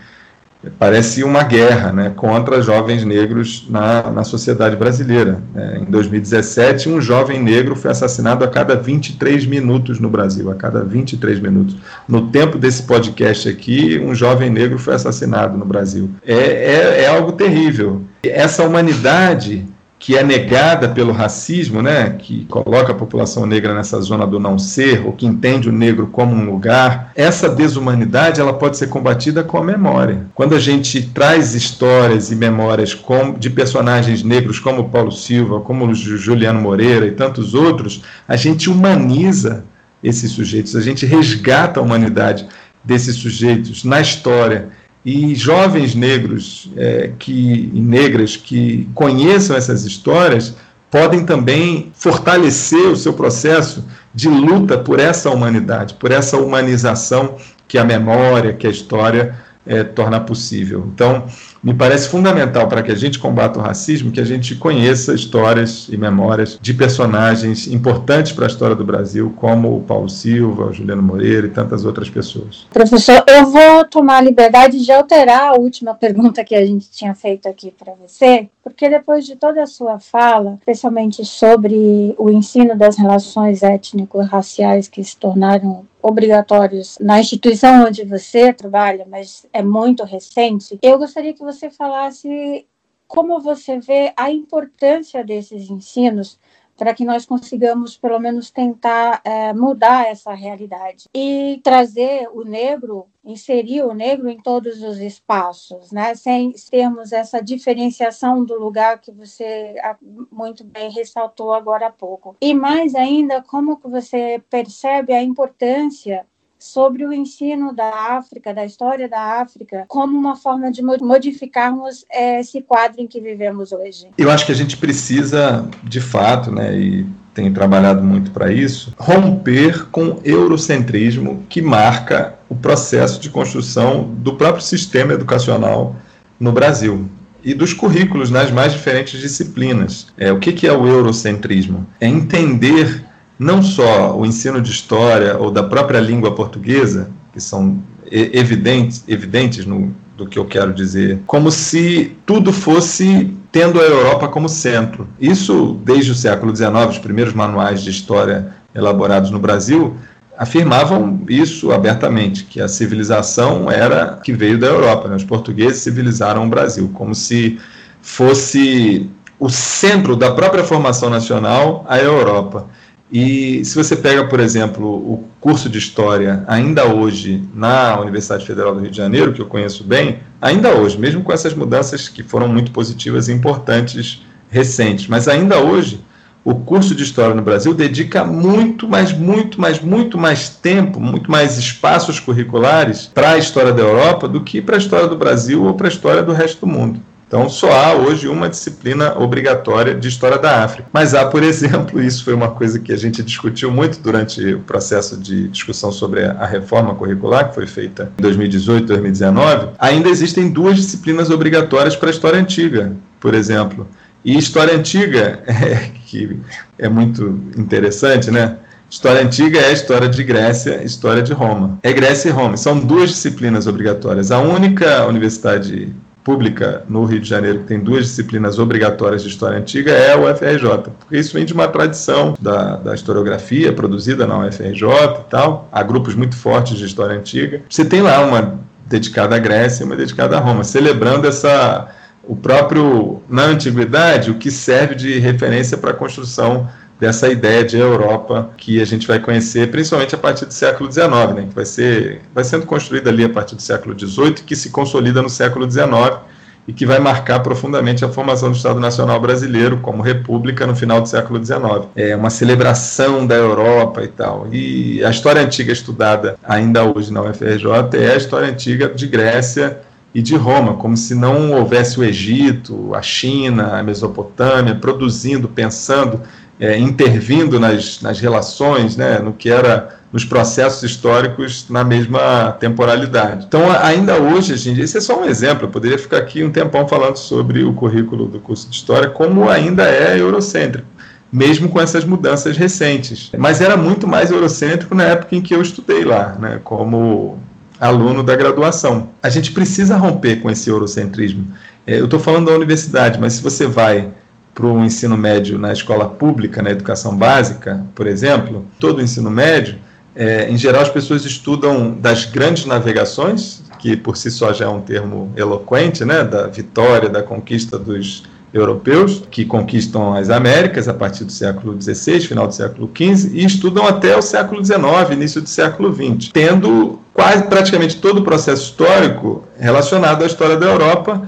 parece uma guerra né, contra jovens negros na, na sociedade brasileira. É, em 2017, um jovem negro foi assassinado a cada 23 minutos no Brasil, a cada 23 minutos. No tempo desse podcast aqui, um jovem negro foi assassinado no Brasil. É, é, é algo terrível. Essa humanidade que é negada pelo racismo, né, que coloca a população negra nessa zona do não ser, ou que entende o negro como um lugar, essa desumanidade ela pode ser combatida com a memória. Quando a gente traz histórias e memórias com, de personagens negros como Paulo Silva, como Juliano Moreira e tantos outros, a gente humaniza esses sujeitos, a gente resgata a humanidade desses sujeitos na história e jovens negros é, que, e negras que conheçam essas histórias podem também fortalecer o seu processo de luta por essa humanidade, por essa humanização que a memória, que a história é, torna possível. Então, me parece fundamental para que a gente combata o racismo que a gente conheça histórias e memórias de personagens importantes para a história do Brasil, como o Paulo Silva, o Juliano Moreira e tantas outras pessoas. Professor, eu vou tomar a liberdade de alterar a última pergunta que a gente tinha feito aqui para você, porque depois de toda a sua fala, especialmente sobre o ensino das relações étnico-raciais que se tornaram obrigatórios na instituição onde você trabalha, mas é muito recente, eu gostaria que você falasse como você vê a importância desses ensinos para que nós consigamos, pelo menos, tentar é, mudar essa realidade e trazer o negro, inserir o negro em todos os espaços, né? sem termos essa diferenciação do lugar que você muito bem ressaltou agora há pouco. E mais ainda, como que você percebe a importância sobre o ensino da África, da história da África, como uma forma de modificarmos é, esse quadro em que vivemos hoje? Eu acho que a gente precisa, de fato, né, e tenho trabalhado muito para isso, romper com o eurocentrismo que marca o processo de construção do próprio sistema educacional no Brasil e dos currículos nas mais diferentes disciplinas. É, o que, que é o eurocentrismo? É entender não só o ensino de história ou da própria língua portuguesa, que são evidentes, evidentes no, do que eu quero dizer, como se tudo fosse tendo a Europa como centro. Isso, desde o século XIX, os primeiros manuais de história elaborados no Brasil afirmavam isso abertamente, que a civilização era que veio da Europa. Né? Os portugueses civilizaram o Brasil, como se fosse o centro da própria formação nacional a Europa. E se você pega, por exemplo, o curso de História, ainda hoje, na Universidade Federal do Rio de Janeiro, que eu conheço bem, ainda hoje, mesmo com essas mudanças que foram muito positivas e importantes recentes, mas ainda hoje, o curso de História no Brasil dedica muito, mas muito, mas muito mais tempo, muito mais espaços curriculares para a história da Europa do que para a história do Brasil ou para a história do resto do mundo. Então, só há hoje uma disciplina obrigatória de história da África. Mas há, por *laughs* exemplo, isso foi uma coisa que a gente discutiu muito durante o processo de discussão sobre a reforma curricular, que foi feita em 2018, 2019. Ainda existem duas disciplinas obrigatórias para a história antiga, por exemplo. E história antiga, *laughs* é, que é muito interessante, né? História antiga é história de Grécia, história de Roma. É Grécia e Roma. São duas disciplinas obrigatórias. A única universidade pública no Rio de Janeiro, que tem duas disciplinas obrigatórias de história antiga, é a UFRJ, porque isso vem de uma tradição da, da historiografia produzida na UFRJ e tal. Há grupos muito fortes de história antiga. Você tem lá uma dedicada à Grécia e uma dedicada a Roma, celebrando essa o próprio na antiguidade o que serve de referência para a construção dessa ideia de Europa que a gente vai conhecer principalmente a partir do século XIX, né, que vai ser vai sendo construída ali a partir do século XVIII, que se consolida no século XIX e que vai marcar profundamente a formação do Estado Nacional Brasileiro como república no final do século XIX. É uma celebração da Europa e tal. E a história antiga estudada ainda hoje na UFRJ é a história antiga de Grécia e de Roma, como se não houvesse o Egito, a China, a Mesopotâmia produzindo, pensando é, intervindo nas, nas relações, né, no que era nos processos históricos na mesma temporalidade. Então, ainda hoje, gente, esse é só um exemplo, eu poderia ficar aqui um tempão falando sobre o currículo do curso de História, como ainda é eurocêntrico, mesmo com essas mudanças recentes. Mas era muito mais eurocêntrico na época em que eu estudei lá, né, como aluno da graduação. A gente precisa romper com esse eurocentrismo. É, eu estou falando da universidade, mas se você vai para o ensino médio na escola pública, na educação básica, por exemplo, todo o ensino médio, é, em geral as pessoas estudam das grandes navegações, que por si só já é um termo eloquente, né, da vitória, da conquista dos europeus, que conquistam as Américas a partir do século XVI, final do século XV, e estudam até o século XIX, início do século XX, tendo quase praticamente todo o processo histórico relacionado à história da Europa,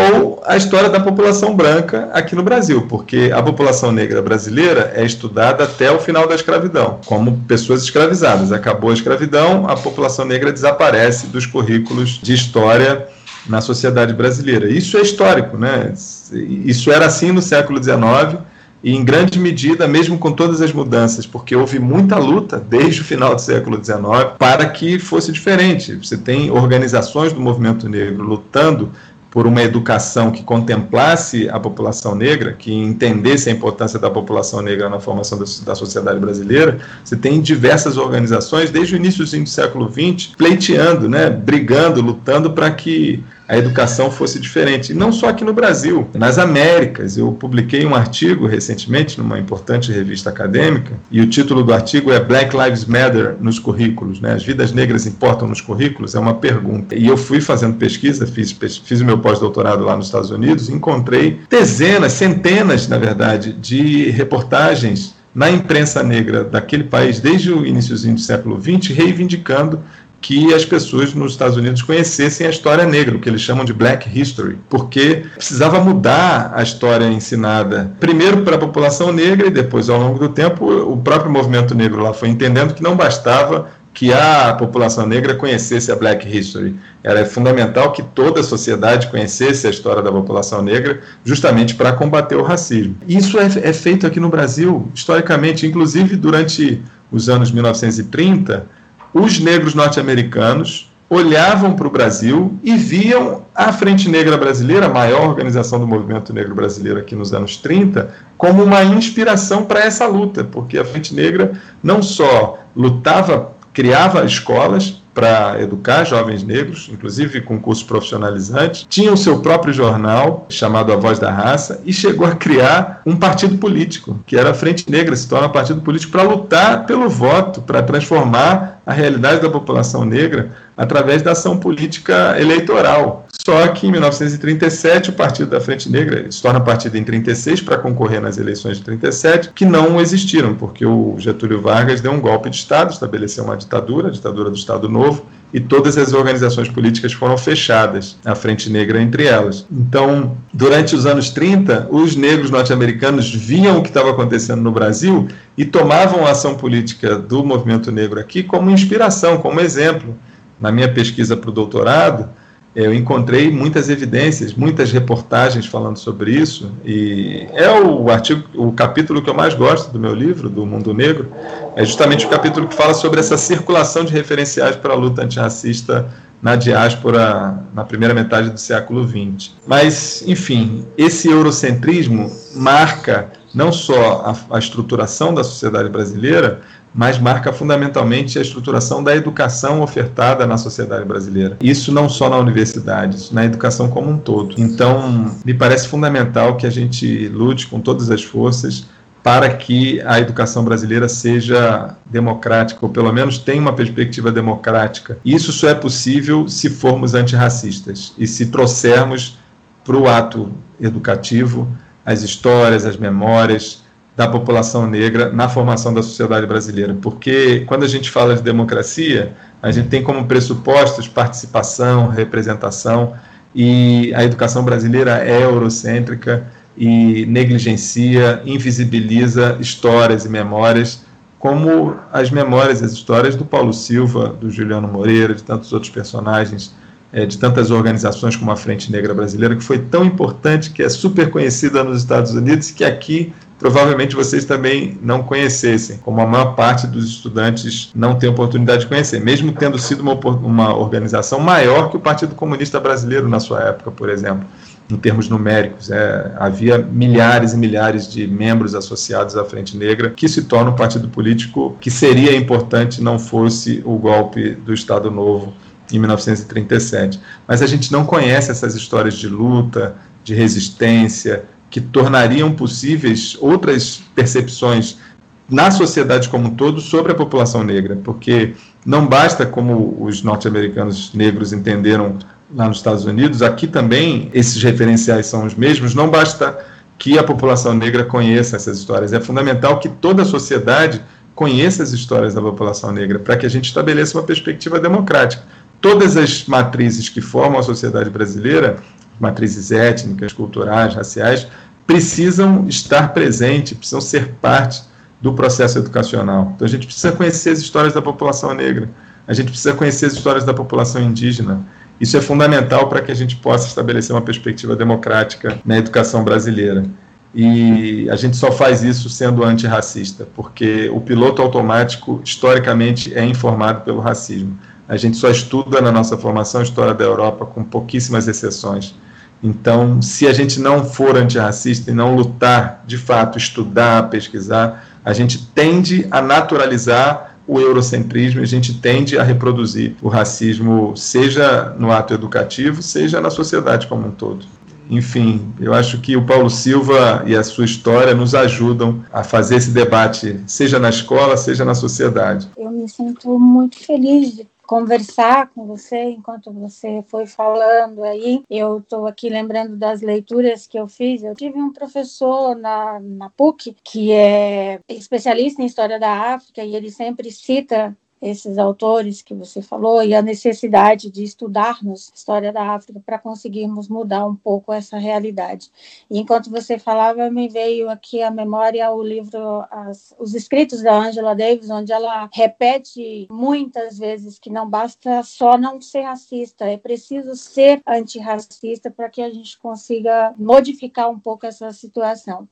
ou a história da população branca aqui no Brasil, porque a população negra brasileira é estudada até o final da escravidão, como pessoas escravizadas. Acabou a escravidão, a população negra desaparece dos currículos de história na sociedade brasileira. Isso é histórico, né? Isso era assim no século XIX e em grande medida, mesmo com todas as mudanças, porque houve muita luta desde o final do século XIX para que fosse diferente. Você tem organizações do movimento negro lutando por uma educação que contemplasse a população negra, que entendesse a importância da população negra na formação da, da sociedade brasileira, você tem diversas organizações, desde o início do século XX, pleiteando, né, brigando, lutando para que a educação fosse diferente. E não só aqui no Brasil, nas Américas. Eu publiquei um artigo recentemente numa importante revista acadêmica, e o título do artigo é Black Lives Matter nos currículos. Né? As vidas negras importam nos currículos? É uma pergunta. E eu fui fazendo pesquisa, fiz, fiz o meu pós-doutorado lá nos Estados Unidos, encontrei dezenas, centenas, na verdade, de reportagens na imprensa negra daquele país desde o iníciozinho do século XX, reivindicando que as pessoas nos Estados Unidos conhecessem a história negra, o que eles chamam de Black History, porque precisava mudar a história ensinada, primeiro para a população negra e depois, ao longo do tempo, o próprio movimento negro lá foi entendendo que não bastava que a população negra conhecesse a Black History. Era fundamental que toda a sociedade conhecesse a história da população negra, justamente para combater o racismo. Isso é, é feito aqui no Brasil, historicamente, inclusive durante os anos 1930 os negros norte-americanos olhavam para o Brasil e viam a Frente Negra Brasileira, a maior organização do movimento negro brasileiro aqui nos anos 30, como uma inspiração para essa luta, porque a Frente Negra não só lutava, criava escolas, para educar jovens negros, inclusive com curso profissionalizante. Tinha o seu próprio jornal, chamado A Voz da Raça, e chegou a criar um partido político, que era a Frente Negra, se torna partido político para lutar pelo voto, para transformar a realidade da população negra através da ação política eleitoral. Só que em 1937 o Partido da Frente Negra se torna partido em 36 para concorrer nas eleições de 37, que não existiram, porque o Getúlio Vargas deu um golpe de Estado, estabeleceu uma ditadura, a ditadura do Estado Novo, e todas as organizações políticas foram fechadas, a Frente Negra entre elas. Então, durante os anos 30, os negros norte-americanos viam o que estava acontecendo no Brasil e tomavam a ação política do movimento negro aqui como inspiração, como exemplo. Na minha pesquisa para o doutorado, eu encontrei muitas evidências, muitas reportagens falando sobre isso, e é o artigo, o capítulo que eu mais gosto do meu livro, do Mundo Negro, é justamente o capítulo que fala sobre essa circulação de referenciais para a luta antirracista na diáspora na primeira metade do século XX. Mas, enfim, esse eurocentrismo marca não só a, a estruturação da sociedade brasileira, mas marca fundamentalmente a estruturação da educação ofertada na sociedade brasileira. Isso não só na universidade, isso na educação como um todo. Então, me parece fundamental que a gente lute com todas as forças para que a educação brasileira seja democrática, ou pelo menos tenha uma perspectiva democrática. Isso só é possível se formos antirracistas e se trouxermos para o ato educativo as histórias, as memórias da população negra na formação da sociedade brasileira. Porque quando a gente fala de democracia, a gente tem como pressupostos participação, representação, e a educação brasileira é eurocêntrica e negligencia, invisibiliza histórias e memórias, como as memórias e as histórias do Paulo Silva, do Juliano Moreira, de tantos outros personagens é, de tantas organizações como a Frente Negra Brasileira, que foi tão importante, que é super conhecida nos Estados Unidos que aqui provavelmente vocês também não conhecessem, como a maior parte dos estudantes não tem oportunidade de conhecer, mesmo tendo sido uma, uma organização maior que o Partido Comunista Brasileiro na sua época, por exemplo em termos numéricos. É, havia milhares e milhares de membros associados à Frente Negra, que se torna um partido político que seria importante não fosse o golpe do Estado Novo em 1937. Mas a gente não conhece essas histórias de luta, de resistência, que tornariam possíveis outras percepções na sociedade como um todo sobre a população negra, porque não basta, como os norte-americanos negros entenderam lá nos Estados Unidos, aqui também esses referenciais são os mesmos, não basta que a população negra conheça essas histórias, é fundamental que toda a sociedade conheça as histórias da população negra, para que a gente estabeleça uma perspectiva democrática todas as matrizes que formam a sociedade brasileira, matrizes étnicas, culturais, raciais, precisam estar presentes, precisam ser parte do processo educacional. Então a gente precisa conhecer as histórias da população negra, a gente precisa conhecer as histórias da população indígena. Isso é fundamental para que a gente possa estabelecer uma perspectiva democrática na educação brasileira. E a gente só faz isso sendo antirracista, porque o piloto automático, historicamente, é informado pelo racismo. A gente só estuda na nossa formação a história da Europa com pouquíssimas exceções. Então, se a gente não for antirracista e não lutar, de fato, estudar, pesquisar, a gente tende a naturalizar o eurocentrismo, a gente tende a reproduzir o racismo, seja no ato educativo, seja na sociedade como um todo. Enfim, eu acho que o Paulo Silva e a sua história nos ajudam a fazer esse debate, seja na escola, seja na sociedade. Eu me sinto muito feliz de conversar com você enquanto você foi falando aí. Eu estou aqui lembrando das leituras que eu fiz. Eu tive um professor na, na PUC que é especialista em história da África e ele sempre cita esses autores que você falou e a necessidade de estudarmos a história da África para conseguirmos mudar um pouco essa realidade. E enquanto você falava, me veio aqui à memória o livro as, Os Escritos da Angela Davis, onde ela repete muitas vezes que não basta só não ser racista, é preciso ser antirracista para que a gente consiga modificar um pouco essa situação.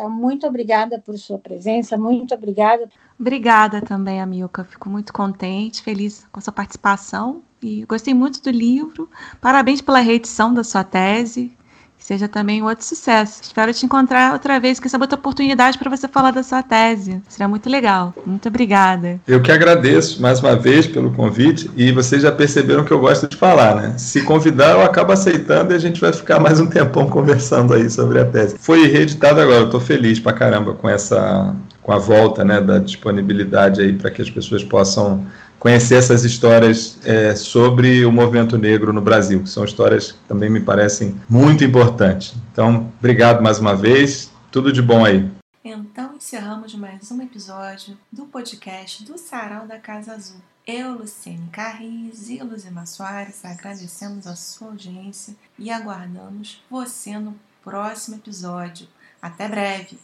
Então, muito obrigada por sua presença, muito obrigada. Obrigada também, Amilca. Fico muito contente, feliz com a sua participação e gostei muito do livro. Parabéns pela reedição da sua tese que seja também um outro sucesso. Espero te encontrar outra vez com essa outra oportunidade para você falar da sua tese. Será muito legal. Muito obrigada. Eu que agradeço mais uma vez pelo convite e vocês já perceberam que eu gosto de falar, né? Se convidar, eu acabo aceitando e a gente vai ficar mais um tempão *laughs* conversando aí sobre a tese. Foi reeditado agora, eu estou feliz pra caramba com essa com a volta, né, da disponibilidade aí para que as pessoas possam conhecer essas histórias é, sobre o movimento negro no Brasil, que são histórias que também me parecem muito importantes. Então, obrigado mais uma vez, tudo de bom aí. Então, encerramos mais um episódio do podcast do Sarau da Casa Azul. Eu, Luciene Carriz e Luzima Soares agradecemos a sua audiência e aguardamos você no próximo episódio. Até breve!